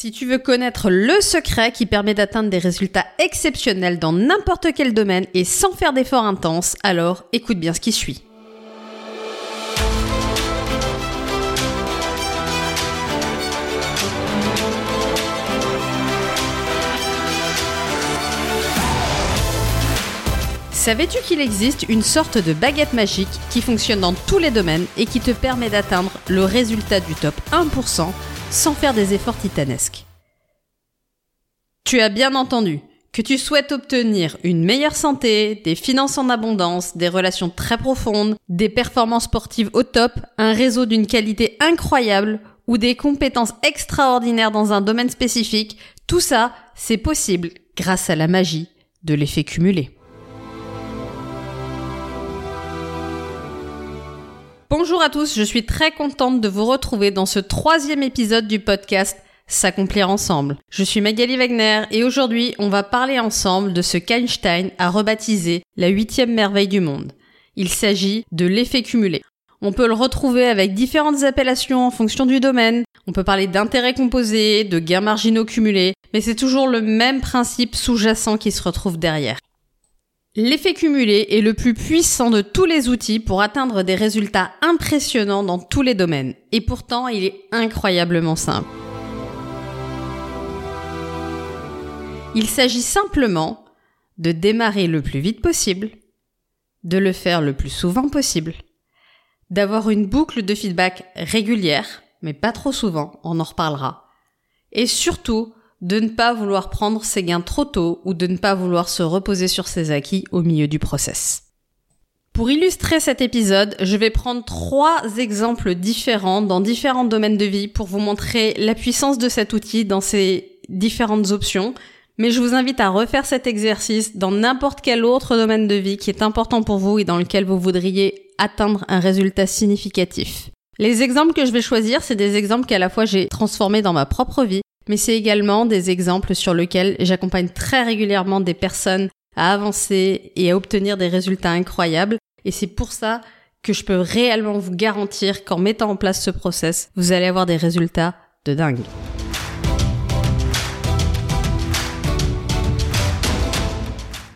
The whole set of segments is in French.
Si tu veux connaître le secret qui permet d'atteindre des résultats exceptionnels dans n'importe quel domaine et sans faire d'efforts intenses, alors écoute bien ce qui suit. Savais-tu qu'il existe une sorte de baguette magique qui fonctionne dans tous les domaines et qui te permet d'atteindre le résultat du top 1% sans faire des efforts titanesques? Tu as bien entendu que tu souhaites obtenir une meilleure santé, des finances en abondance, des relations très profondes, des performances sportives au top, un réseau d'une qualité incroyable ou des compétences extraordinaires dans un domaine spécifique, tout ça, c'est possible grâce à la magie de l'effet cumulé. Bonjour à tous, je suis très contente de vous retrouver dans ce troisième épisode du podcast S'accomplir ensemble. Je suis Magali Wagner et aujourd'hui on va parler ensemble de ce qu'Einstein a rebaptisé la huitième merveille du monde. Il s'agit de l'effet cumulé. On peut le retrouver avec différentes appellations en fonction du domaine. On peut parler d'intérêts composés, de gains marginaux cumulés, mais c'est toujours le même principe sous-jacent qui se retrouve derrière. L'effet cumulé est le plus puissant de tous les outils pour atteindre des résultats impressionnants dans tous les domaines. Et pourtant, il est incroyablement simple. Il s'agit simplement de démarrer le plus vite possible, de le faire le plus souvent possible, d'avoir une boucle de feedback régulière, mais pas trop souvent, on en reparlera, et surtout de ne pas vouloir prendre ses gains trop tôt ou de ne pas vouloir se reposer sur ses acquis au milieu du process. Pour illustrer cet épisode, je vais prendre trois exemples différents dans différents domaines de vie pour vous montrer la puissance de cet outil dans ses différentes options, mais je vous invite à refaire cet exercice dans n'importe quel autre domaine de vie qui est important pour vous et dans lequel vous voudriez atteindre un résultat significatif. Les exemples que je vais choisir, c'est des exemples qu'à la fois j'ai transformés dans ma propre vie, mais c'est également des exemples sur lesquels j'accompagne très régulièrement des personnes à avancer et à obtenir des résultats incroyables. Et c'est pour ça que je peux réellement vous garantir qu'en mettant en place ce process, vous allez avoir des résultats de dingue.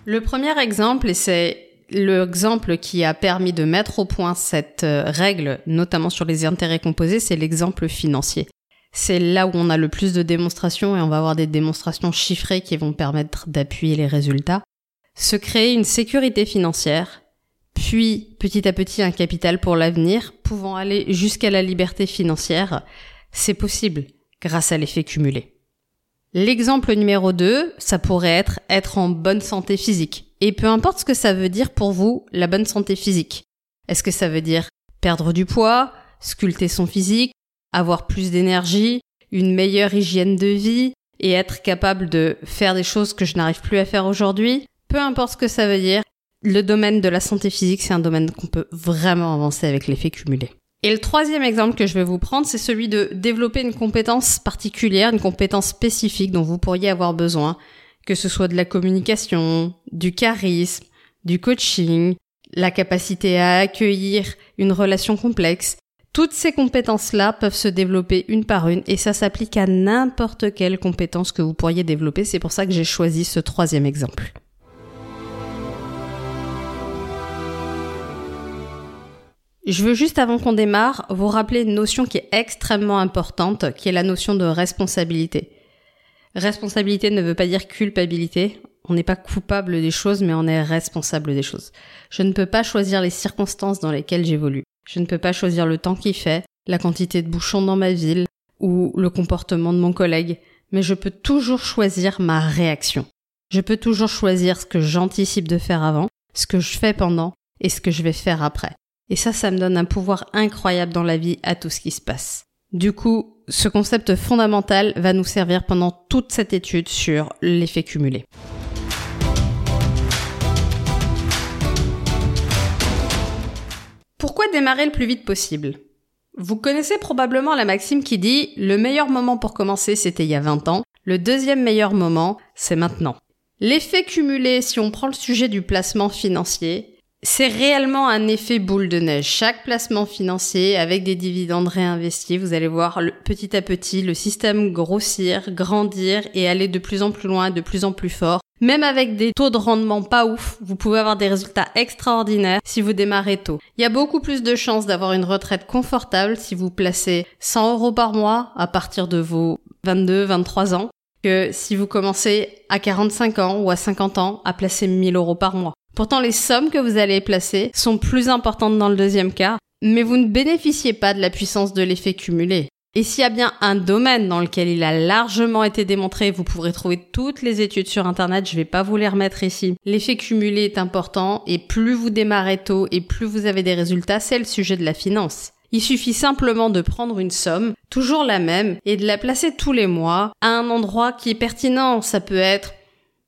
Le premier exemple, et c'est l'exemple qui a permis de mettre au point cette euh, règle, notamment sur les intérêts composés, c'est l'exemple financier c'est là où on a le plus de démonstrations et on va avoir des démonstrations chiffrées qui vont permettre d'appuyer les résultats. Se créer une sécurité financière, puis petit à petit un capital pour l'avenir, pouvant aller jusqu'à la liberté financière, c'est possible grâce à l'effet cumulé. L'exemple numéro 2, ça pourrait être être en bonne santé physique. Et peu importe ce que ça veut dire pour vous, la bonne santé physique. Est-ce que ça veut dire perdre du poids, sculpter son physique, avoir plus d'énergie, une meilleure hygiène de vie et être capable de faire des choses que je n'arrive plus à faire aujourd'hui. Peu importe ce que ça veut dire, le domaine de la santé physique, c'est un domaine qu'on peut vraiment avancer avec l'effet cumulé. Et le troisième exemple que je vais vous prendre, c'est celui de développer une compétence particulière, une compétence spécifique dont vous pourriez avoir besoin, que ce soit de la communication, du charisme, du coaching, la capacité à accueillir une relation complexe, toutes ces compétences-là peuvent se développer une par une et ça s'applique à n'importe quelle compétence que vous pourriez développer. C'est pour ça que j'ai choisi ce troisième exemple. Je veux juste avant qu'on démarre vous rappeler une notion qui est extrêmement importante, qui est la notion de responsabilité. Responsabilité ne veut pas dire culpabilité. On n'est pas coupable des choses, mais on est responsable des choses. Je ne peux pas choisir les circonstances dans lesquelles j'évolue. Je ne peux pas choisir le temps qu'il fait, la quantité de bouchons dans ma ville ou le comportement de mon collègue, mais je peux toujours choisir ma réaction. Je peux toujours choisir ce que j'anticipe de faire avant, ce que je fais pendant et ce que je vais faire après. Et ça, ça me donne un pouvoir incroyable dans la vie à tout ce qui se passe. Du coup, ce concept fondamental va nous servir pendant toute cette étude sur l'effet cumulé. Pourquoi démarrer le plus vite possible? Vous connaissez probablement la maxime qui dit le meilleur moment pour commencer c'était il y a 20 ans, le deuxième meilleur moment c'est maintenant. L'effet cumulé, si on prend le sujet du placement financier, c'est réellement un effet boule de neige. Chaque placement financier avec des dividendes réinvestis, vous allez voir petit à petit le système grossir, grandir et aller de plus en plus loin, de plus en plus fort. Même avec des taux de rendement pas ouf, vous pouvez avoir des résultats extraordinaires si vous démarrez tôt. Il y a beaucoup plus de chances d'avoir une retraite confortable si vous placez 100 euros par mois à partir de vos 22, 23 ans que si vous commencez à 45 ans ou à 50 ans à placer 1000 euros par mois. Pourtant, les sommes que vous allez placer sont plus importantes dans le deuxième cas, mais vous ne bénéficiez pas de la puissance de l'effet cumulé. Et s'il y a bien un domaine dans lequel il a largement été démontré, vous pourrez trouver toutes les études sur internet, je vais pas vous les remettre ici. L'effet cumulé est important et plus vous démarrez tôt et plus vous avez des résultats, c'est le sujet de la finance. Il suffit simplement de prendre une somme, toujours la même, et de la placer tous les mois à un endroit qui est pertinent. Ça peut être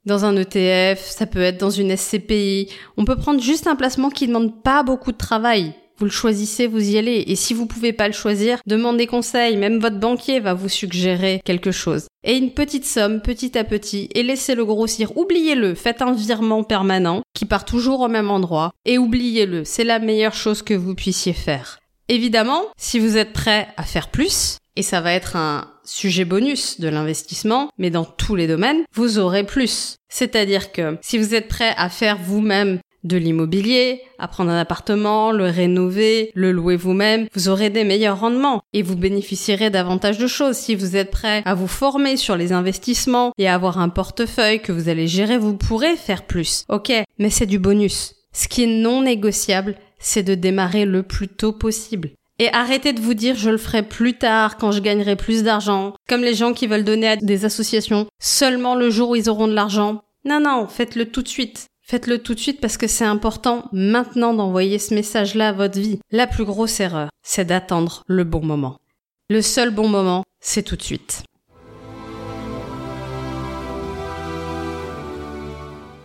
dans un ETF, ça peut être dans une SCPI. On peut prendre juste un placement qui ne demande pas beaucoup de travail. Vous le choisissez, vous y allez. Et si vous pouvez pas le choisir, demandez conseil. Même votre banquier va vous suggérer quelque chose. Et une petite somme, petit à petit, et laissez-le grossir. Oubliez-le. Faites un virement permanent qui part toujours au même endroit. Et oubliez-le. C'est la meilleure chose que vous puissiez faire. Évidemment, si vous êtes prêt à faire plus, et ça va être un sujet bonus de l'investissement, mais dans tous les domaines, vous aurez plus. C'est-à-dire que si vous êtes prêt à faire vous-même de l'immobilier, à prendre un appartement, le rénover, le louer vous-même, vous aurez des meilleurs rendements et vous bénéficierez davantage de choses. Si vous êtes prêt à vous former sur les investissements et à avoir un portefeuille que vous allez gérer, vous pourrez faire plus. Ok, mais c'est du bonus. Ce qui est non négociable, c'est de démarrer le plus tôt possible. Et arrêtez de vous dire je le ferai plus tard quand je gagnerai plus d'argent, comme les gens qui veulent donner à des associations seulement le jour où ils auront de l'argent. Non, non, faites-le tout de suite. Faites-le tout de suite parce que c'est important maintenant d'envoyer ce message-là à votre vie. La plus grosse erreur, c'est d'attendre le bon moment. Le seul bon moment, c'est tout de suite.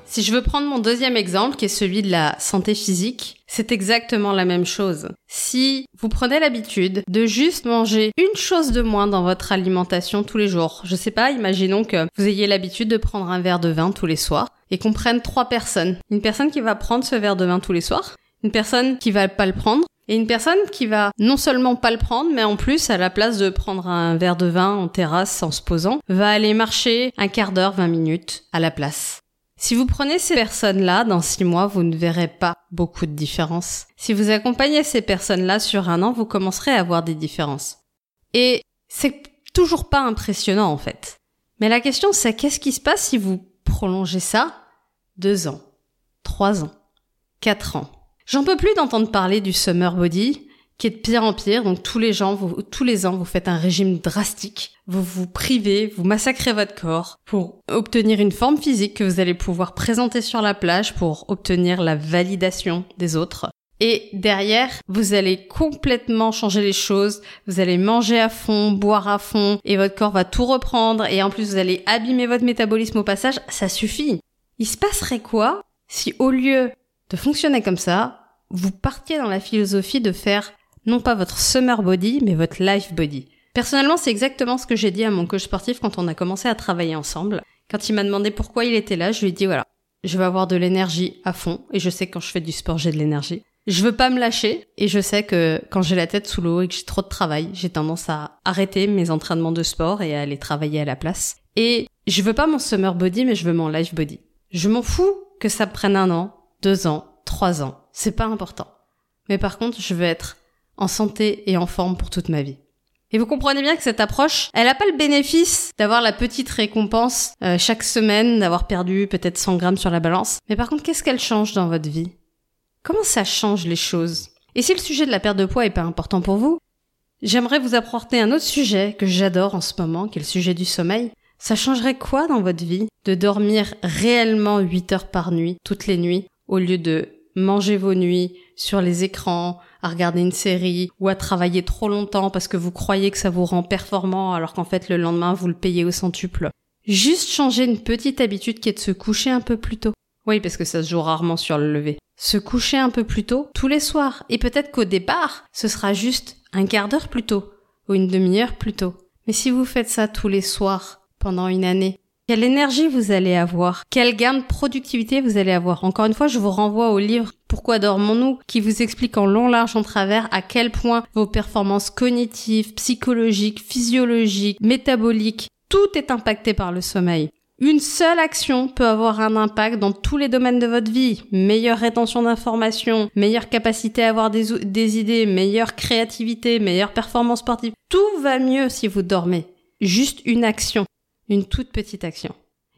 Si je veux prendre mon deuxième exemple, qui est celui de la santé physique, c'est exactement la même chose. Si vous prenez l'habitude de juste manger une chose de moins dans votre alimentation tous les jours, je sais pas, imaginons que vous ayez l'habitude de prendre un verre de vin tous les soirs, et qu'on prenne trois personnes. Une personne qui va prendre ce verre de vin tous les soirs, une personne qui va pas le prendre, et une personne qui va non seulement pas le prendre, mais en plus, à la place de prendre un verre de vin en terrasse en se posant, va aller marcher un quart d'heure, 20 minutes à la place. Si vous prenez ces personnes-là, dans six mois, vous ne verrez pas beaucoup de différence. Si vous accompagnez ces personnes-là sur un an, vous commencerez à avoir des différences. Et c'est toujours pas impressionnant, en fait. Mais la question, c'est qu'est-ce qui se passe si vous prolongez ça deux ans, trois ans, quatre ans? J'en peux plus d'entendre parler du summer body, qui est de pire en pire. Donc tous les gens, tous les ans, vous faites un régime drastique. Vous vous privez, vous massacrez votre corps pour obtenir une forme physique que vous allez pouvoir présenter sur la plage pour obtenir la validation des autres. Et derrière, vous allez complètement changer les choses, vous allez manger à fond, boire à fond, et votre corps va tout reprendre, et en plus vous allez abîmer votre métabolisme au passage, ça suffit. Il se passerait quoi si au lieu de fonctionner comme ça, vous partiez dans la philosophie de faire non pas votre summer body, mais votre life body. Personnellement, c'est exactement ce que j'ai dit à mon coach sportif quand on a commencé à travailler ensemble. Quand il m'a demandé pourquoi il était là, je lui ai dit voilà, je vais avoir de l'énergie à fond et je sais que quand je fais du sport, j'ai de l'énergie. Je veux pas me lâcher et je sais que quand j'ai la tête sous l'eau et que j'ai trop de travail, j'ai tendance à arrêter mes entraînements de sport et à aller travailler à la place. Et je veux pas mon summer body, mais je veux mon life body. Je m'en fous que ça prenne un an, deux ans, trois ans. C'est pas important. Mais par contre, je veux être en santé et en forme pour toute ma vie. Et vous comprenez bien que cette approche, elle n'a pas le bénéfice d'avoir la petite récompense euh, chaque semaine, d'avoir perdu peut-être 100 grammes sur la balance. Mais par contre, qu'est-ce qu'elle change dans votre vie? Comment ça change les choses? Et si le sujet de la perte de poids est pas important pour vous, j'aimerais vous apporter un autre sujet que j'adore en ce moment, qui est le sujet du sommeil. Ça changerait quoi dans votre vie de dormir réellement 8 heures par nuit, toutes les nuits, au lieu de manger vos nuits sur les écrans, à regarder une série ou à travailler trop longtemps parce que vous croyez que ça vous rend performant alors qu'en fait le lendemain vous le payez au centuple. Juste changer une petite habitude qui est de se coucher un peu plus tôt. Oui, parce que ça se joue rarement sur le lever. Se coucher un peu plus tôt tous les soirs. Et peut-être qu'au départ, ce sera juste un quart d'heure plus tôt ou une demi-heure plus tôt. Mais si vous faites ça tous les soirs pendant une année, quelle énergie vous allez avoir? Quel gain de productivité vous allez avoir? Encore une fois, je vous renvoie au livre Pourquoi dormons-nous qui vous explique en long, large, en travers à quel point vos performances cognitives, psychologiques, physiologiques, métaboliques, tout est impacté par le sommeil. Une seule action peut avoir un impact dans tous les domaines de votre vie. Meilleure rétention d'informations, meilleure capacité à avoir des, des, idées, meilleure créativité, meilleure performance sportive. Tout va mieux si vous dormez. Juste une action. Une toute petite action.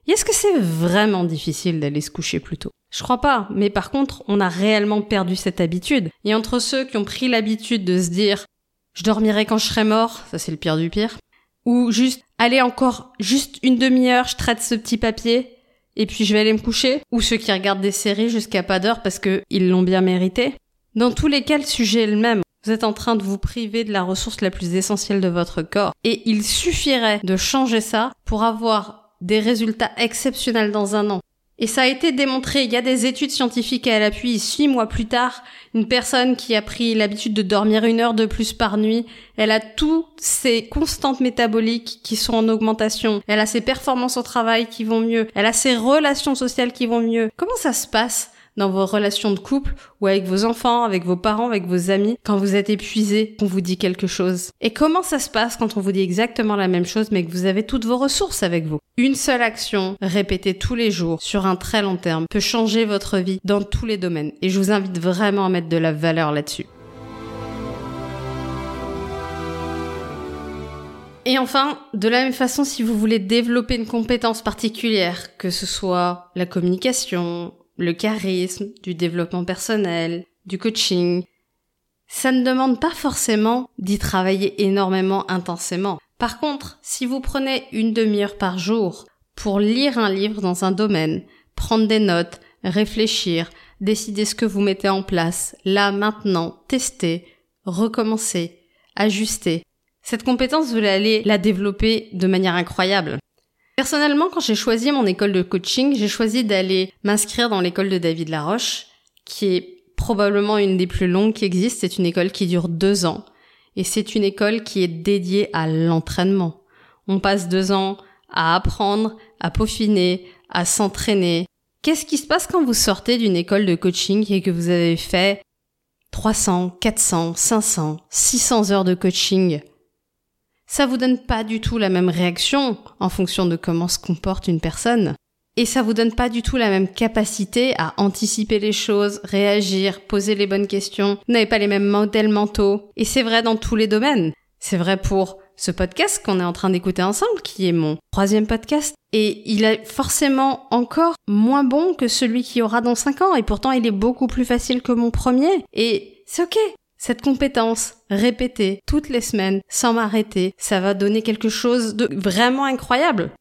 Est-ce que c'est vraiment difficile d'aller se coucher plus tôt? Je crois pas, mais par contre, on a réellement perdu cette habitude. Et entre ceux qui ont pris l'habitude de se dire je dormirai quand je serai mort, ça c'est le pire du pire, ou juste allez encore juste une demi-heure, je traite ce petit papier et puis je vais aller me coucher, ou ceux qui regardent des séries jusqu'à pas d'heure parce que ils l'ont bien mérité. Dans tous les cas, le sujet est le même. Vous êtes en train de vous priver de la ressource la plus essentielle de votre corps. Et il suffirait de changer ça pour avoir des résultats exceptionnels dans un an. Et ça a été démontré, il y a des études scientifiques à l'appui. Six mois plus tard, une personne qui a pris l'habitude de dormir une heure de plus par nuit, elle a toutes ses constantes métaboliques qui sont en augmentation. Elle a ses performances au travail qui vont mieux. Elle a ses relations sociales qui vont mieux. Comment ça se passe? Dans vos relations de couple ou avec vos enfants, avec vos parents, avec vos amis, quand vous êtes épuisé, qu'on vous dit quelque chose. Et comment ça se passe quand on vous dit exactement la même chose mais que vous avez toutes vos ressources avec vous? Une seule action, répétée tous les jours, sur un très long terme, peut changer votre vie dans tous les domaines. Et je vous invite vraiment à mettre de la valeur là-dessus. Et enfin, de la même façon, si vous voulez développer une compétence particulière, que ce soit la communication, le charisme, du développement personnel, du coaching. Ça ne demande pas forcément d'y travailler énormément intensément. Par contre, si vous prenez une demi-heure par jour pour lire un livre dans un domaine, prendre des notes, réfléchir, décider ce que vous mettez en place, là, maintenant, tester, recommencer, ajuster, cette compétence, vous allez la développer de manière incroyable. Personnellement, quand j'ai choisi mon école de coaching, j'ai choisi d'aller m'inscrire dans l'école de David Laroche, qui est probablement une des plus longues qui existent. C'est une école qui dure deux ans. Et c'est une école qui est dédiée à l'entraînement. On passe deux ans à apprendre, à peaufiner, à s'entraîner. Qu'est-ce qui se passe quand vous sortez d'une école de coaching et que vous avez fait 300, 400, 500, 600 heures de coaching? Ça vous donne pas du tout la même réaction en fonction de comment se comporte une personne. Et ça vous donne pas du tout la même capacité à anticiper les choses, réagir, poser les bonnes questions. Vous n'avez pas les mêmes modèles mentaux. Et c'est vrai dans tous les domaines. C'est vrai pour ce podcast qu'on est en train d'écouter ensemble, qui est mon troisième podcast. Et il est forcément encore moins bon que celui qui aura dans cinq ans. Et pourtant, il est beaucoup plus facile que mon premier. Et c'est ok. Cette compétence répétée toutes les semaines sans m'arrêter, ça va donner quelque chose de vraiment incroyable.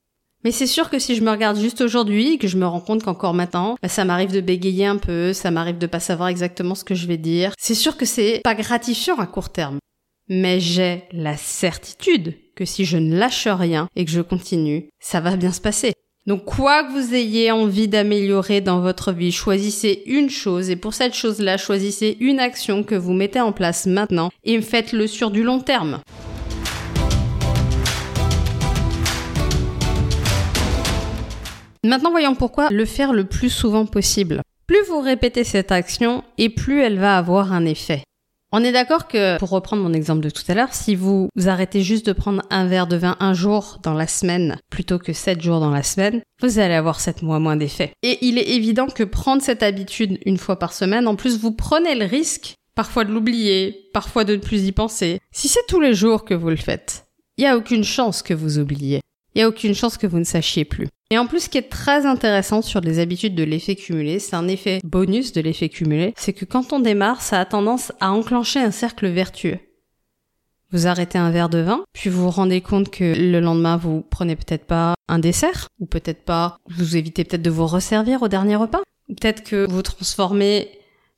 Mais c'est sûr que si je me regarde juste aujourd'hui, que je me rends compte qu'encore maintenant, bah, ça m'arrive de bégayer un peu, ça m'arrive de pas savoir exactement ce que je vais dire, c'est sûr que c'est pas gratifiant à court terme. Mais j'ai la certitude que si je ne lâche rien et que je continue, ça va bien se passer. Donc quoi que vous ayez envie d'améliorer dans votre vie, choisissez une chose et pour cette chose-là, choisissez une action que vous mettez en place maintenant et faites-le sur du long terme. Maintenant voyons pourquoi le faire le plus souvent possible. Plus vous répétez cette action et plus elle va avoir un effet. On est d'accord que, pour reprendre mon exemple de tout à l'heure, si vous, arrêtez juste de prendre un verre de vin un jour dans la semaine plutôt que sept jours dans la semaine, vous allez avoir sept mois moins d'effet. Et il est évident que prendre cette habitude une fois par semaine, en plus vous prenez le risque parfois de l'oublier, parfois de ne plus y penser. Si c'est tous les jours que vous le faites, il n'y a aucune chance que vous oubliez. Il n'y a aucune chance que vous ne sachiez plus. Et en plus, ce qui est très intéressant sur les habitudes de l'effet cumulé, c'est un effet bonus de l'effet cumulé, c'est que quand on démarre, ça a tendance à enclencher un cercle vertueux. Vous arrêtez un verre de vin, puis vous vous rendez compte que le lendemain vous prenez peut-être pas un dessert, ou peut-être pas, vous évitez peut-être de vous resservir au dernier repas, ou peut-être que vous transformez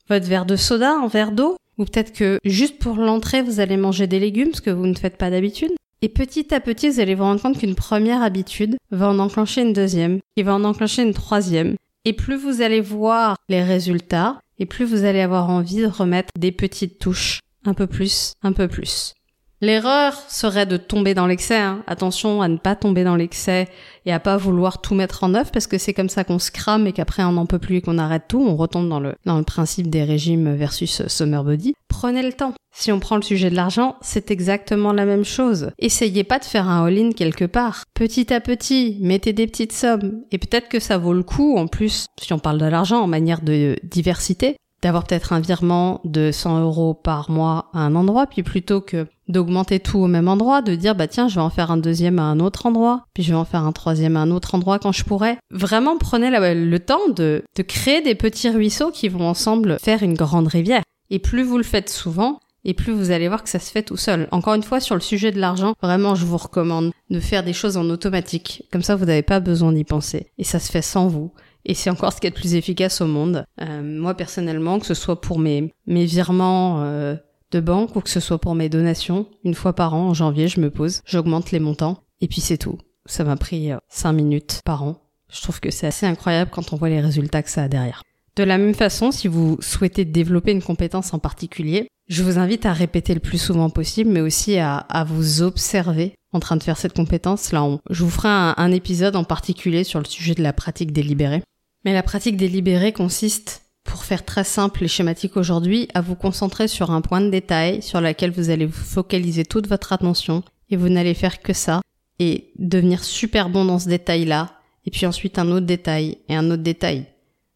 votre verre de soda en verre d'eau, ou peut-être que juste pour l'entrée vous allez manger des légumes, ce que vous ne faites pas d'habitude. Et petit à petit, vous allez vous rendre compte qu'une première habitude va en enclencher une deuxième, qui va en enclencher une troisième. Et plus vous allez voir les résultats, et plus vous allez avoir envie de remettre des petites touches, un peu plus, un peu plus. L'erreur serait de tomber dans l'excès. Hein. Attention à ne pas tomber dans l'excès et à pas vouloir tout mettre en œuvre parce que c'est comme ça qu'on se crame et qu'après on n'en peut plus et qu'on arrête tout. On retombe dans le dans le principe des régimes versus summer body. Prenez le temps. Si on prend le sujet de l'argent, c'est exactement la même chose. Essayez pas de faire un all-in quelque part. Petit à petit, mettez des petites sommes et peut-être que ça vaut le coup en plus si on parle de l'argent en manière de diversité d'avoir peut-être un virement de 100 euros par mois à un endroit, puis plutôt que d'augmenter tout au même endroit, de dire bah tiens je vais en faire un deuxième à un autre endroit, puis je vais en faire un troisième à un autre endroit quand je pourrais. Vraiment prenez le temps de, de créer des petits ruisseaux qui vont ensemble faire une grande rivière. Et plus vous le faites souvent, et plus vous allez voir que ça se fait tout seul. Encore une fois, sur le sujet de l'argent, vraiment, je vous recommande de faire des choses en automatique. Comme ça, vous n'avez pas besoin d'y penser. Et ça se fait sans vous. Et c'est encore ce qui est le plus efficace au monde. Euh, moi personnellement, que ce soit pour mes, mes virements euh, de banque ou que ce soit pour mes donations, une fois par an, en janvier, je me pose, j'augmente les montants, et puis c'est tout. Ça m'a pris 5 euh, minutes par an. Je trouve que c'est assez incroyable quand on voit les résultats que ça a derrière. De la même façon, si vous souhaitez développer une compétence en particulier, je vous invite à répéter le plus souvent possible, mais aussi à, vous observer en train de faire cette compétence. Là, je vous ferai un épisode en particulier sur le sujet de la pratique délibérée. Mais la pratique délibérée consiste, pour faire très simple et schématique aujourd'hui, à vous concentrer sur un point de détail sur lequel vous allez vous focaliser toute votre attention et vous n'allez faire que ça et devenir super bon dans ce détail-là et puis ensuite un autre détail et un autre détail.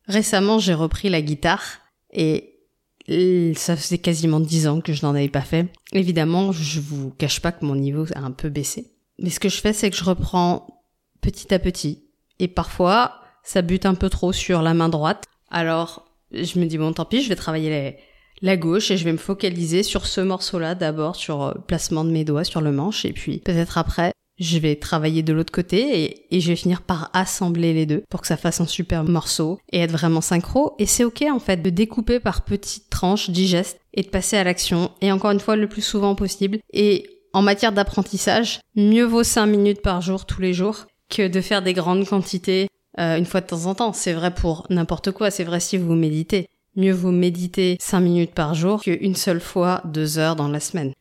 Récemment, j'ai repris la guitare et ça faisait quasiment dix ans que je n'en avais pas fait. Évidemment, je vous cache pas que mon niveau a un peu baissé. Mais ce que je fais, c'est que je reprends petit à petit. Et parfois, ça bute un peu trop sur la main droite. Alors, je me dis bon, tant pis, je vais travailler la, gauche et je vais me focaliser sur ce morceau-là d'abord, sur le euh, placement de mes doigts sur le manche et puis peut-être après, je vais travailler de l'autre côté et, je vais finir par assembler les deux pour que ça fasse un super morceau et être vraiment synchro. Et c'est ok en fait de découper par petites tranches digestes et de passer à l'action. Et encore une fois, le plus souvent possible. Et en matière d'apprentissage, mieux vaut 5 minutes par jour tous les jours que de faire des grandes quantités euh, une fois de temps en temps. C'est vrai pour n'importe quoi, c'est vrai si vous méditez. Mieux vous méditer 5 minutes par jour qu'une seule fois 2 heures dans la semaine.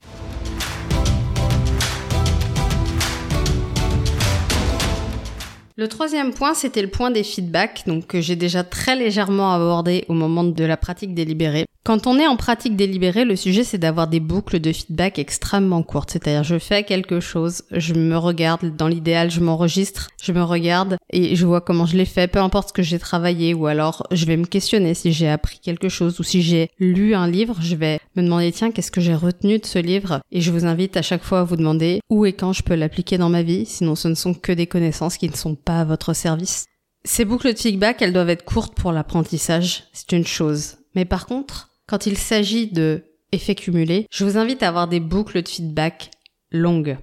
Le troisième point, c'était le point des feedbacks, donc que j'ai déjà très légèrement abordé au moment de la pratique délibérée. Quand on est en pratique délibérée, le sujet c'est d'avoir des boucles de feedback extrêmement courtes. C'est-à-dire je fais quelque chose, je me regarde, dans l'idéal je m'enregistre, je me regarde et je vois comment je l'ai fait, peu importe ce que j'ai travaillé ou alors je vais me questionner si j'ai appris quelque chose ou si j'ai lu un livre, je vais me demander tiens qu'est-ce que j'ai retenu de ce livre? Et je vous invite à chaque fois à vous demander où et quand je peux l'appliquer dans ma vie, sinon ce ne sont que des connaissances qui ne sont pas à votre service. Ces boucles de feedback, elles doivent être courtes pour l'apprentissage, c'est une chose. Mais par contre, quand il s'agit de effets cumulés, je vous invite à avoir des boucles de feedback longues.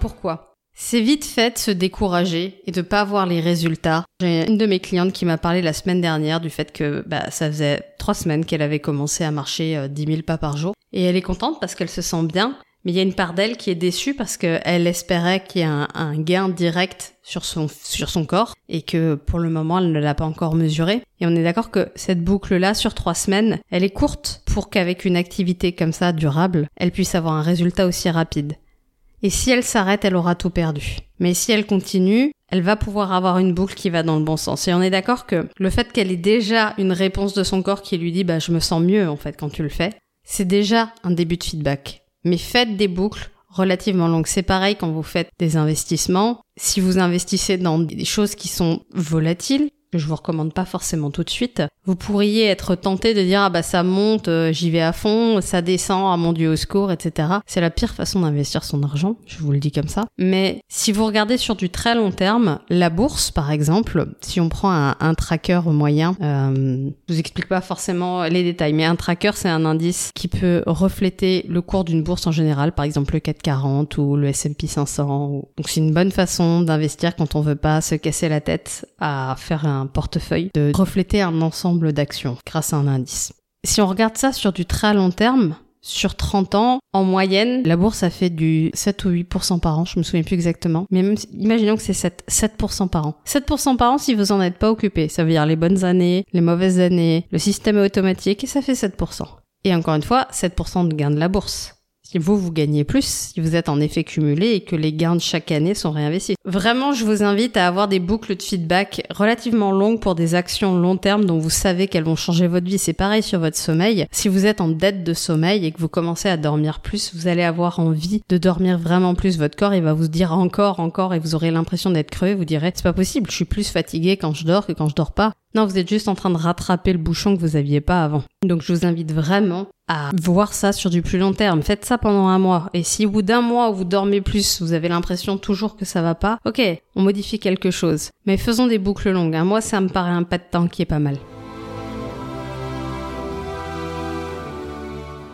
Pourquoi? C'est vite fait de se décourager et de pas voir les résultats. J'ai une de mes clientes qui m'a parlé la semaine dernière du fait que bah, ça faisait trois semaines qu'elle avait commencé à marcher 10 euh, 000 pas par jour. Et elle est contente parce qu'elle se sent bien, mais il y a une part d'elle qui est déçue parce qu'elle espérait qu'il y ait un, gain direct sur son, sur son corps et que pour le moment elle ne l'a pas encore mesuré. Et on est d'accord que cette boucle-là sur trois semaines, elle est courte pour qu'avec une activité comme ça durable, elle puisse avoir un résultat aussi rapide. Et si elle s'arrête, elle aura tout perdu. Mais si elle continue, elle va pouvoir avoir une boucle qui va dans le bon sens. Et on est d'accord que le fait qu'elle ait déjà une réponse de son corps qui lui dit bah je me sens mieux en fait quand tu le fais, c'est déjà un début de feedback mais faites des boucles relativement longues. C'est pareil quand vous faites des investissements. Si vous investissez dans des choses qui sont volatiles, que je vous recommande pas forcément tout de suite, vous pourriez être tenté de dire ah bah ça monte, euh, j'y vais à fond, ça descend, ah mon dieu au secours, etc. C'est la pire façon d'investir son argent, je vous le dis comme ça. Mais si vous regardez sur du très long terme, la bourse par exemple, si on prend un, un tracker moyen, euh, je vous explique pas forcément les détails, mais un tracker c'est un indice qui peut refléter le cours d'une bourse en général, par exemple le 440 ou le S&P 500. Donc c'est une bonne façon d'investir quand on veut pas se casser la tête à faire un portefeuille, de refléter un ensemble d'actions grâce à un indice. Si on regarde ça sur du très long terme, sur 30 ans, en moyenne, la bourse a fait du 7 ou 8% par an, je me souviens plus exactement. Mais imaginons que c'est 7, 7% par an. 7% par an si vous en êtes pas occupé. Ça veut dire les bonnes années, les mauvaises années, le système est automatique et ça fait 7%. Et encore une fois, 7% de gain de la bourse si vous, vous gagnez plus, si vous êtes en effet cumulé et que les gains de chaque année sont réinvestis. Vraiment, je vous invite à avoir des boucles de feedback relativement longues pour des actions long terme dont vous savez qu'elles vont changer votre vie. C'est pareil sur votre sommeil. Si vous êtes en dette de sommeil et que vous commencez à dormir plus, vous allez avoir envie de dormir vraiment plus. Votre corps, il va vous dire encore, encore et vous aurez l'impression d'être crevé. Vous direz, c'est pas possible, je suis plus fatigué quand je dors que quand je dors pas. Non, vous êtes juste en train de rattraper le bouchon que vous aviez pas avant. Donc je vous invite vraiment à voir ça sur du plus long terme. Faites ça pendant un mois. Et si au bout d'un mois où vous dormez plus, vous avez l'impression toujours que ça va pas, ok, on modifie quelque chose. Mais faisons des boucles longues. Un mois, ça me paraît un pas de temps qui est pas mal.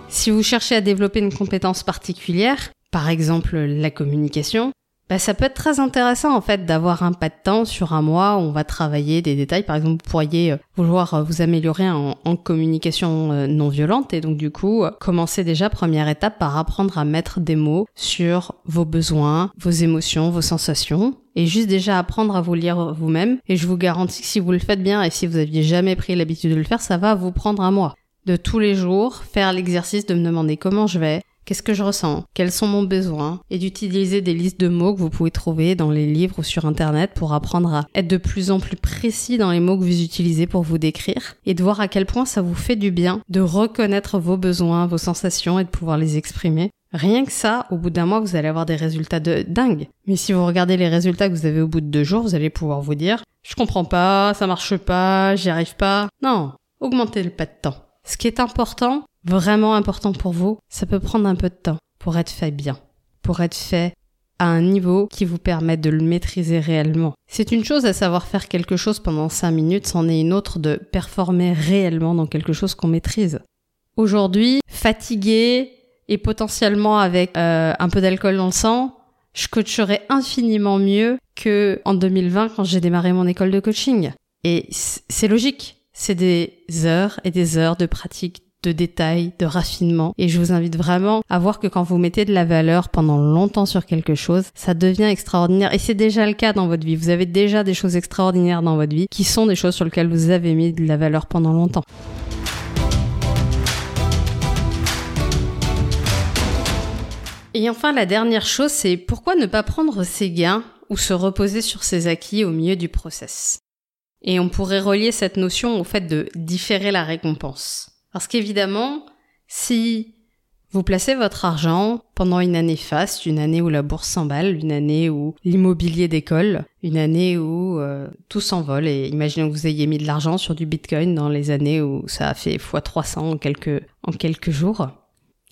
Si vous cherchez à développer une compétence particulière, par exemple la communication, bah, ça peut être très intéressant en fait d'avoir un pas de temps sur un mois où on va travailler des détails. Par exemple, vous pourriez euh, vouloir euh, vous améliorer en, communication euh, non violente et donc du coup commencer déjà première étape par apprendre à mettre des mots sur vos besoins, vos émotions, vos sensations et juste déjà apprendre à vous lire vous-même. Et je vous garantis que si vous le faites bien et si vous aviez jamais pris l'habitude de le faire, ça va vous prendre un mois. De tous les jours, faire l'exercice de me demander comment je vais, Qu'est-ce que je ressens? Quels sont mon besoins Et d'utiliser des listes de mots que vous pouvez trouver dans les livres ou sur Internet pour apprendre à être de plus en plus précis dans les mots que vous utilisez pour vous décrire et de voir à quel point ça vous fait du bien de reconnaître vos besoins, vos sensations et de pouvoir les exprimer. Rien que ça, au bout d'un mois, vous allez avoir des résultats de dingue. Mais si vous regardez les résultats que vous avez au bout de deux jours, vous allez pouvoir vous dire, je comprends pas, ça marche pas, j'y arrive pas. Non. Augmentez le pas de temps. Ce qui est important, vraiment important pour vous, ça peut prendre un peu de temps pour être fait bien, pour être fait à un niveau qui vous permet de le maîtriser réellement. C'est une chose à savoir faire quelque chose pendant 5 minutes, c'en est une autre de performer réellement dans quelque chose qu'on maîtrise. Aujourd'hui, fatigué et potentiellement avec euh, un peu d'alcool dans le sang, je coacherais infiniment mieux que en 2020 quand j'ai démarré mon école de coaching. Et c'est logique. C'est des heures et des heures de pratique de détails, de raffinement. Et je vous invite vraiment à voir que quand vous mettez de la valeur pendant longtemps sur quelque chose, ça devient extraordinaire. Et c'est déjà le cas dans votre vie. Vous avez déjà des choses extraordinaires dans votre vie qui sont des choses sur lesquelles vous avez mis de la valeur pendant longtemps. Et enfin, la dernière chose, c'est pourquoi ne pas prendre ses gains ou se reposer sur ses acquis au milieu du process? Et on pourrait relier cette notion au fait de différer la récompense. Parce qu'évidemment, si vous placez votre argent pendant une année faste, une année où la bourse s'emballe, une année où l'immobilier décolle, une année où euh, tout s'envole, et imaginons que vous ayez mis de l'argent sur du bitcoin dans les années où ça a fait x300 en quelques, en quelques jours,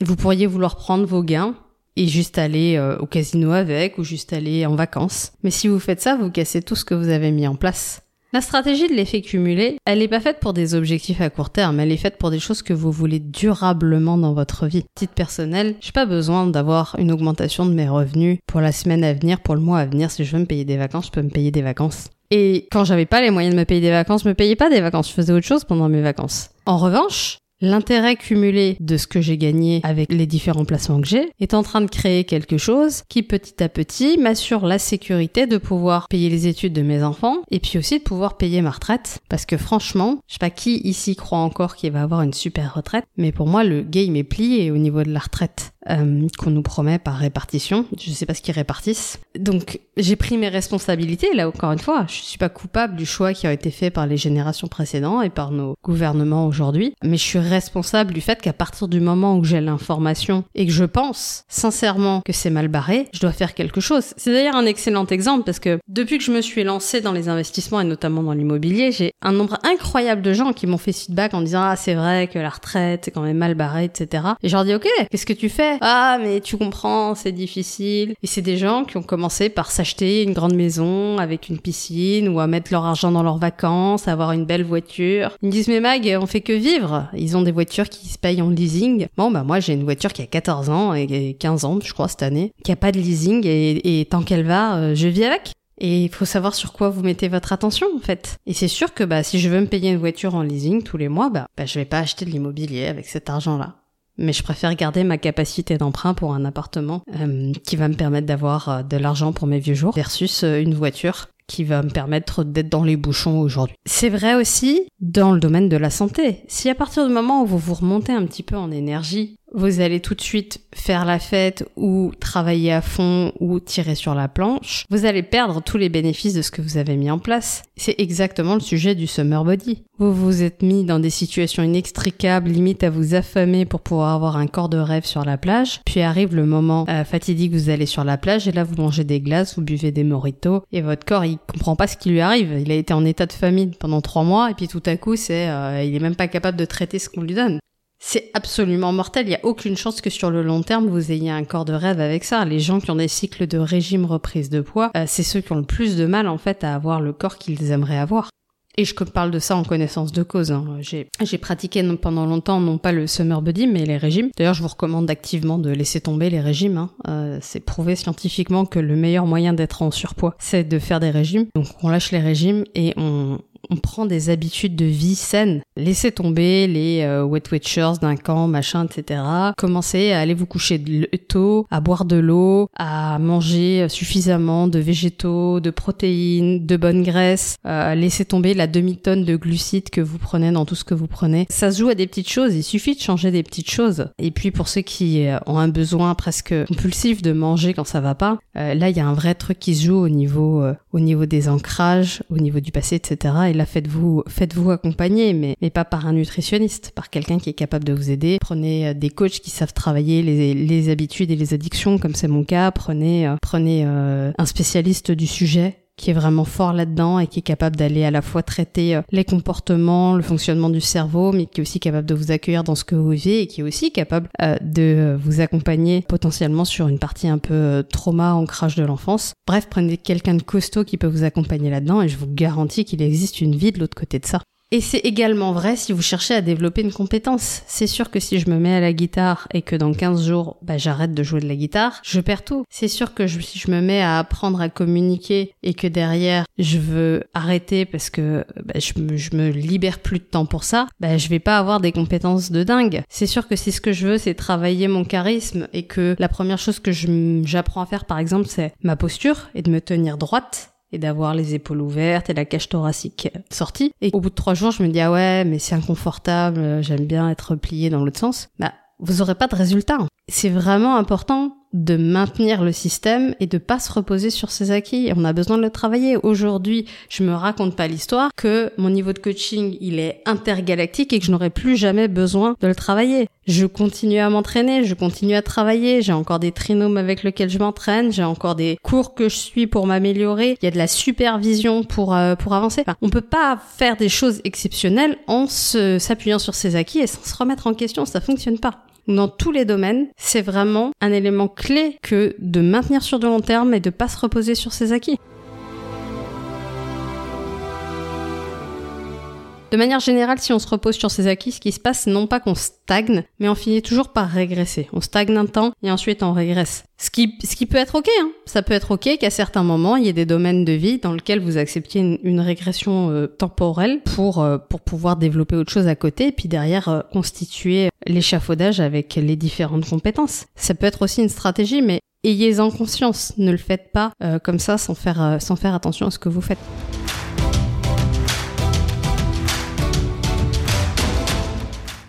vous pourriez vouloir prendre vos gains et juste aller euh, au casino avec ou juste aller en vacances. Mais si vous faites ça, vous cassez tout ce que vous avez mis en place. La stratégie de l'effet cumulé, elle n'est pas faite pour des objectifs à court terme, elle est faite pour des choses que vous voulez durablement dans votre vie. Titre personnel, j'ai pas besoin d'avoir une augmentation de mes revenus pour la semaine à venir, pour le mois à venir. Si je veux me payer des vacances, je peux me payer des vacances. Et quand j'avais pas les moyens de me payer des vacances, je me payais pas des vacances, je faisais autre chose pendant mes vacances. En revanche, L'intérêt cumulé de ce que j'ai gagné avec les différents placements que j'ai est en train de créer quelque chose qui petit à petit m'assure la sécurité de pouvoir payer les études de mes enfants et puis aussi de pouvoir payer ma retraite. Parce que franchement, je sais pas qui ici croit encore qu'il va avoir une super retraite, mais pour moi le game est plié au niveau de la retraite. Euh, qu'on nous promet par répartition. Je sais pas ce qu'ils répartissent. Donc j'ai pris mes responsabilités. Là encore une fois, je suis pas coupable du choix qui a été fait par les générations précédentes et par nos gouvernements aujourd'hui, mais je suis responsable du fait qu'à partir du moment où j'ai l'information et que je pense sincèrement que c'est mal barré, je dois faire quelque chose. C'est d'ailleurs un excellent exemple parce que depuis que je me suis lancée dans les investissements et notamment dans l'immobilier, j'ai un nombre incroyable de gens qui m'ont fait feedback en disant ah c'est vrai que la retraite c'est quand même mal barré etc. Et je leur dis ok qu'est-ce que tu fais ah, mais tu comprends, c'est difficile. Et c'est des gens qui ont commencé par s'acheter une grande maison avec une piscine ou à mettre leur argent dans leurs vacances, avoir une belle voiture. Ils me disent, mais Mag, on fait que vivre. Ils ont des voitures qui se payent en leasing. Bon, bah, moi, j'ai une voiture qui a 14 ans et 15 ans, je crois, cette année, qui a pas de leasing et, tant qu'elle va, euh, je vis avec. Et il faut savoir sur quoi vous mettez votre attention en fait. Et c'est sûr que bah si je veux me payer une voiture en leasing tous les mois, bah, bah je vais pas acheter de l'immobilier avec cet argent-là. Mais je préfère garder ma capacité d'emprunt pour un appartement euh, qui va me permettre d'avoir euh, de l'argent pour mes vieux jours versus euh, une voiture qui va me permettre d'être dans les bouchons aujourd'hui. C'est vrai aussi dans le domaine de la santé. Si à partir du moment où vous vous remontez un petit peu en énergie, vous allez tout de suite faire la fête ou travailler à fond ou tirer sur la planche, vous allez perdre tous les bénéfices de ce que vous avez mis en place. C'est exactement le sujet du summer body. Vous vous êtes mis dans des situations inextricables, limite à vous affamer pour pouvoir avoir un corps de rêve sur la plage, puis arrive le moment euh, fatidique, vous allez sur la plage et là vous mangez des glaces, vous buvez des moritos et votre corps il comprend pas ce qui lui arrive. Il a été en état de famine pendant trois mois et puis tout à coup c'est euh, il est même pas capable de traiter ce qu'on lui donne. C'est absolument mortel. Il n'y a aucune chance que sur le long terme, vous ayez un corps de rêve avec ça. Les gens qui ont des cycles de régime reprise de poids, euh, c'est ceux qui ont le plus de mal, en fait, à avoir le corps qu'ils aimeraient avoir. Et je parle de ça en connaissance de cause. Hein. J'ai, pratiqué pendant longtemps non pas le summer body mais les régimes. D'ailleurs, je vous recommande activement de laisser tomber les régimes. Hein. Euh, c'est prouvé scientifiquement que le meilleur moyen d'être en surpoids, c'est de faire des régimes. Donc on lâche les régimes et on, on prend des habitudes de vie saines. Laissez tomber les euh, wet watchers d'un camp, machin, etc. Commencez à aller vous coucher tôt, à boire de l'eau, à manger suffisamment de végétaux, de protéines, de bonnes graisses. Euh, laissez tomber la demi-tonne de glucides que vous prenez dans tout ce que vous prenez. Ça se joue à des petites choses. Il suffit de changer des petites choses. Et puis pour ceux qui euh, ont un besoin presque compulsif de manger quand ça va pas, euh, là il y a un vrai truc qui se joue au niveau, au niveau des ancrages, au niveau du passé, etc et là faites-vous faites-vous accompagner, mais, mais pas par un nutritionniste, par quelqu'un qui est capable de vous aider. Prenez euh, des coachs qui savent travailler les, les habitudes et les addictions, comme c'est mon cas. Prenez euh, prenez euh, un spécialiste du sujet qui est vraiment fort là-dedans et qui est capable d'aller à la fois traiter les comportements, le fonctionnement du cerveau, mais qui est aussi capable de vous accueillir dans ce que vous vivez et qui est aussi capable de vous accompagner potentiellement sur une partie un peu trauma, ancrage de l'enfance. Bref, prenez quelqu'un de costaud qui peut vous accompagner là-dedans et je vous garantis qu'il existe une vie de l'autre côté de ça. Et c'est également vrai si vous cherchez à développer une compétence. C'est sûr que si je me mets à la guitare et que dans 15 jours, bah, j'arrête de jouer de la guitare, je perds tout. C'est sûr que si je me mets à apprendre à communiquer et que derrière, je veux arrêter parce que bah, je, me, je me libère plus de temps pour ça, bah, je vais pas avoir des compétences de dingue. C'est sûr que si ce que je veux, c'est travailler mon charisme et que la première chose que j'apprends à faire, par exemple, c'est ma posture et de me tenir droite, et d'avoir les épaules ouvertes et la cage thoracique sortie. Et au bout de trois jours, je me dis ah ouais, mais c'est inconfortable, j'aime bien être plié dans l'autre sens. Bah, vous aurez pas de résultat. C'est vraiment important de maintenir le système et de pas se reposer sur ses acquis. On a besoin de le travailler. Aujourd'hui, je me raconte pas l'histoire que mon niveau de coaching, il est intergalactique et que je n'aurai plus jamais besoin de le travailler. Je continue à m'entraîner, je continue à travailler, j'ai encore des trinômes avec lesquels je m'entraîne, j'ai encore des cours que je suis pour m'améliorer, il y a de la supervision pour euh, pour avancer. On peut pas faire des choses exceptionnelles en s'appuyant sur ses acquis et sans se remettre en question, ça fonctionne pas dans tous les domaines, c'est vraiment un élément clé que de maintenir sur de long terme et de pas se reposer sur ses acquis. De manière générale, si on se repose sur ses acquis, ce qui se passe, non pas qu'on stagne, mais on finit toujours par régresser. On stagne un temps et ensuite on régresse. Ce qui, ce qui peut être ok, hein. Ça peut être ok qu'à certains moments, il y ait des domaines de vie dans lesquels vous acceptiez une, régression euh, temporelle pour, euh, pour pouvoir développer autre chose à côté et puis derrière euh, constituer l'échafaudage avec les différentes compétences. Ça peut être aussi une stratégie, mais ayez-en conscience. Ne le faites pas comme ça sans faire, sans faire attention à ce que vous faites.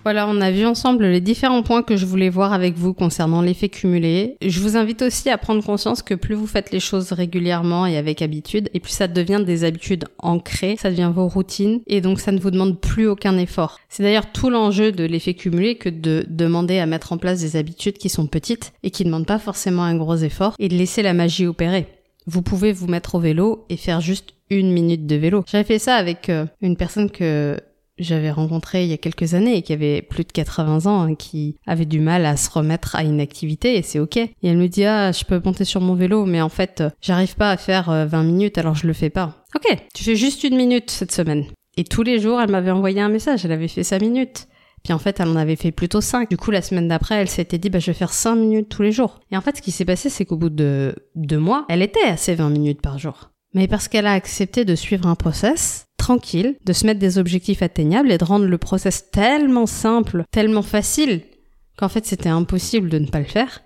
Voilà, on a vu ensemble les différents points que je voulais voir avec vous concernant l'effet cumulé. Je vous invite aussi à prendre conscience que plus vous faites les choses régulièrement et avec habitude, et plus ça devient des habitudes ancrées, ça devient vos routines, et donc ça ne vous demande plus aucun effort. C'est d'ailleurs tout l'enjeu de l'effet cumulé que de demander à mettre en place des habitudes qui sont petites et qui ne demandent pas forcément un gros effort, et de laisser la magie opérer. Vous pouvez vous mettre au vélo et faire juste une minute de vélo. J'avais fait ça avec euh, une personne que j'avais rencontré il y a quelques années et qui avait plus de 80 ans, hein, qui avait du mal à se remettre à une activité et c'est ok. Et elle me dit ah je peux monter sur mon vélo mais en fait j'arrive pas à faire 20 euh, minutes alors je le fais pas. Ok, tu fais juste une minute cette semaine. Et tous les jours elle m'avait envoyé un message, elle avait fait 5 minutes. Puis en fait, elle en avait fait plutôt 5. Du coup, la semaine d'après, elle s'était dit, bah, je vais faire 5 minutes tous les jours. Et en fait, ce qui s'est passé, c'est qu'au bout de deux mois, elle était à ses 20 minutes par jour. Mais parce qu'elle a accepté de suivre un process, tranquille, de se mettre des objectifs atteignables et de rendre le process tellement simple, tellement facile qu'en fait c'était impossible de ne pas le faire,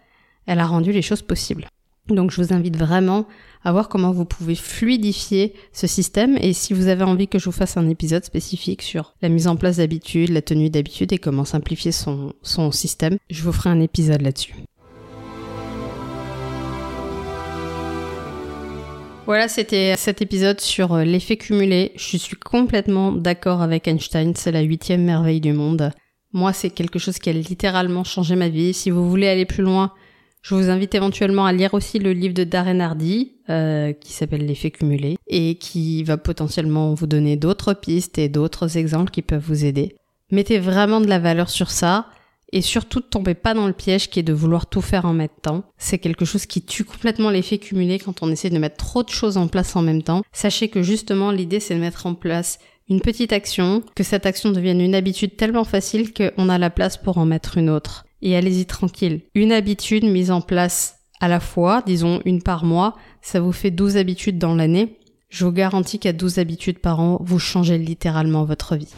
elle a rendu les choses possibles. Donc je vous invite vraiment à voir comment vous pouvez fluidifier ce système et si vous avez envie que je vous fasse un épisode spécifique sur la mise en place d'habitudes, la tenue d'habitude et comment simplifier son, son système, je vous ferai un épisode là-dessus. Voilà, c'était cet épisode sur euh, l'effet cumulé. Je suis complètement d'accord avec Einstein, c'est la huitième merveille du monde. Moi, c'est quelque chose qui a littéralement changé ma vie. Si vous voulez aller plus loin, je vous invite éventuellement à lire aussi le livre de Darren Hardy, euh, qui s'appelle L'effet cumulé, et qui va potentiellement vous donner d'autres pistes et d'autres exemples qui peuvent vous aider. Mettez vraiment de la valeur sur ça. Et surtout, ne tombez pas dans le piège qui est de vouloir tout faire en même temps. C'est quelque chose qui tue complètement l'effet cumulé quand on essaie de mettre trop de choses en place en même temps. Sachez que justement, l'idée, c'est de mettre en place une petite action, que cette action devienne une habitude tellement facile qu'on a la place pour en mettre une autre. Et allez-y tranquille. Une habitude mise en place à la fois, disons une par mois, ça vous fait 12 habitudes dans l'année. Je vous garantis qu'à 12 habitudes par an, vous changez littéralement votre vie.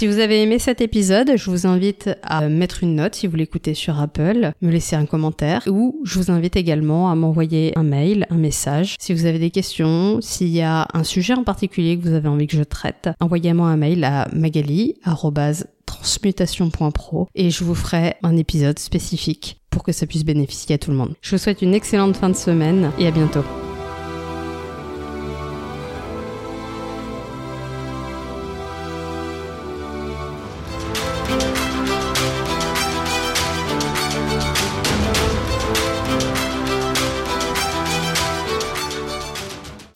Si vous avez aimé cet épisode, je vous invite à mettre une note si vous l'écoutez sur Apple, me laisser un commentaire ou je vous invite également à m'envoyer un mail, un message. Si vous avez des questions, s'il y a un sujet en particulier que vous avez envie que je traite, envoyez-moi un mail à magali@transmutation.pro et je vous ferai un épisode spécifique pour que ça puisse bénéficier à tout le monde. Je vous souhaite une excellente fin de semaine et à bientôt.